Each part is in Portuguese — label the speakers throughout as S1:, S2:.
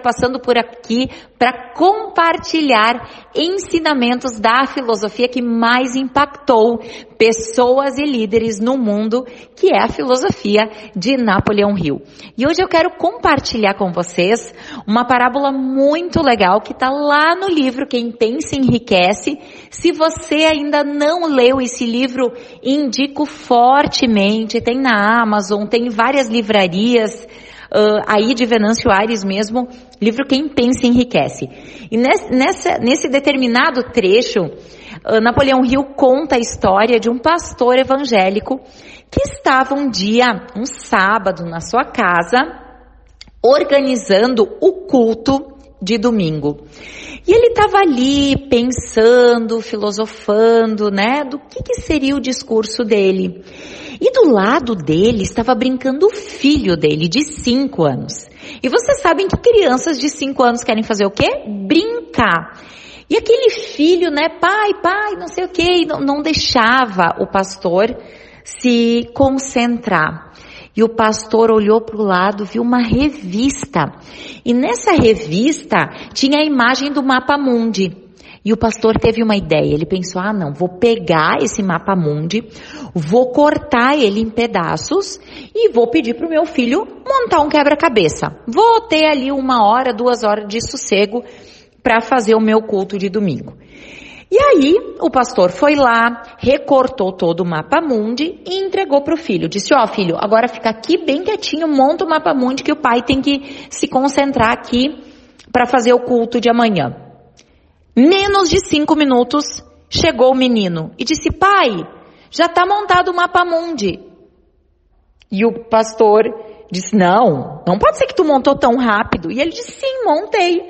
S1: passando por aqui para compartilhar ensinamentos da filosofia que mais impactou pessoas e líderes no mundo, que é a filosofia de Napoleão Hill. E hoje eu quero compartilhar com vocês uma parábola muito legal que está lá no livro Quem Pensa Enriquece. Se você ainda não leu esse livro, indico fortemente. Tem na Amazon, tem em várias livrarias uh, aí de Venâncio Aires mesmo, livro Quem Pensa Enriquece. E nesse, nessa, nesse determinado trecho, uh, Napoleão Hill conta a história de um pastor evangélico que estava um dia, um sábado, na sua casa, organizando o culto de domingo. E ele estava ali pensando, filosofando, né, do que, que seria o discurso dele. E do lado dele estava brincando o filho dele, de 5 anos. E vocês sabem que crianças de 5 anos querem fazer o quê? Brincar. E aquele filho, né, pai, pai, não sei o quê, não, não deixava o pastor se concentrar. E o pastor olhou para o lado, viu uma revista. E nessa revista tinha a imagem do mapa mundi. E o pastor teve uma ideia. Ele pensou: ah, não, vou pegar esse mapa mundi, vou cortar ele em pedaços e vou pedir para o meu filho montar um quebra-cabeça. Vou ter ali uma hora, duas horas de sossego para fazer o meu culto de domingo. E aí, o pastor foi lá, recortou todo o mapa mundi e entregou para o filho. Disse: Ó, oh, filho, agora fica aqui bem quietinho, monta o mapa mundi que o pai tem que se concentrar aqui para fazer o culto de amanhã. Menos de cinco minutos, chegou o menino e disse: Pai, já está montado o mapa mundi. E o pastor disse: Não, não pode ser que tu montou tão rápido. E ele disse: Sim, montei.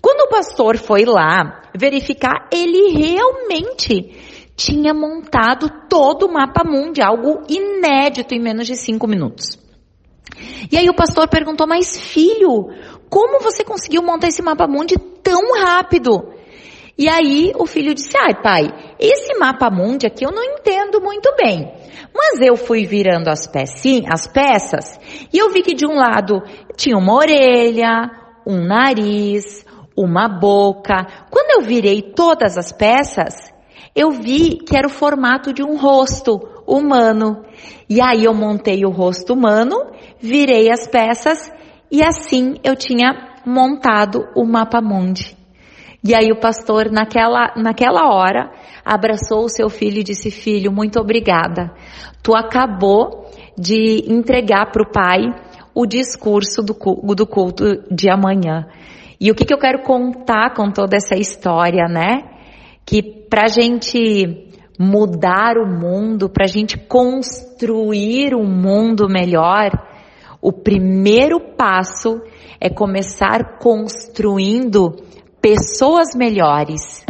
S1: Quando o pastor foi lá verificar, ele realmente tinha montado todo o mapa mundi, algo inédito em menos de cinco minutos. E aí o pastor perguntou: Mas filho, como você conseguiu montar esse mapa mundi tão rápido? E aí o filho disse: ai pai, esse mapa mundi aqui eu não entendo muito bem. Mas eu fui virando as, pecinhas, as peças e eu vi que de um lado tinha uma orelha, um nariz, uma boca. Quando eu virei todas as peças, eu vi que era o formato de um rosto humano. E aí eu montei o rosto humano, virei as peças e assim eu tinha montado o mapa mundi. E aí o pastor, naquela, naquela hora, abraçou o seu filho e disse: Filho, muito obrigada. Tu acabou de entregar para o pai o discurso do, do culto de amanhã. E o que, que eu quero contar com toda essa história, né? Que para gente mudar o mundo, para gente construir um mundo melhor, o primeiro passo é começar construindo pessoas melhores,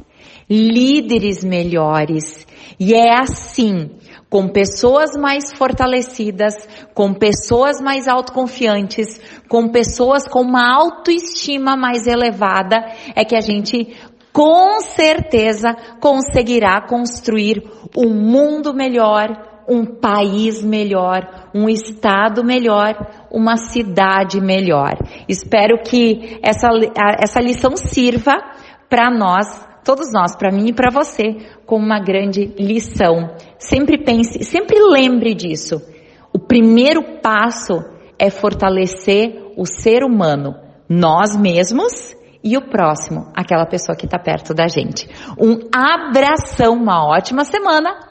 S1: líderes melhores. E é assim, com pessoas mais fortalecidas, com pessoas mais autoconfiantes, com pessoas com uma autoestima mais elevada, é que a gente com certeza conseguirá construir um mundo melhor, um país melhor, um estado melhor, uma cidade melhor. Espero que essa, essa lição sirva para nós, todos nós, para mim e para você, como uma grande lição. Sempre pense, sempre lembre disso. O primeiro passo é fortalecer o ser humano, nós mesmos e o próximo, aquela pessoa que está perto da gente. Um abração, uma ótima semana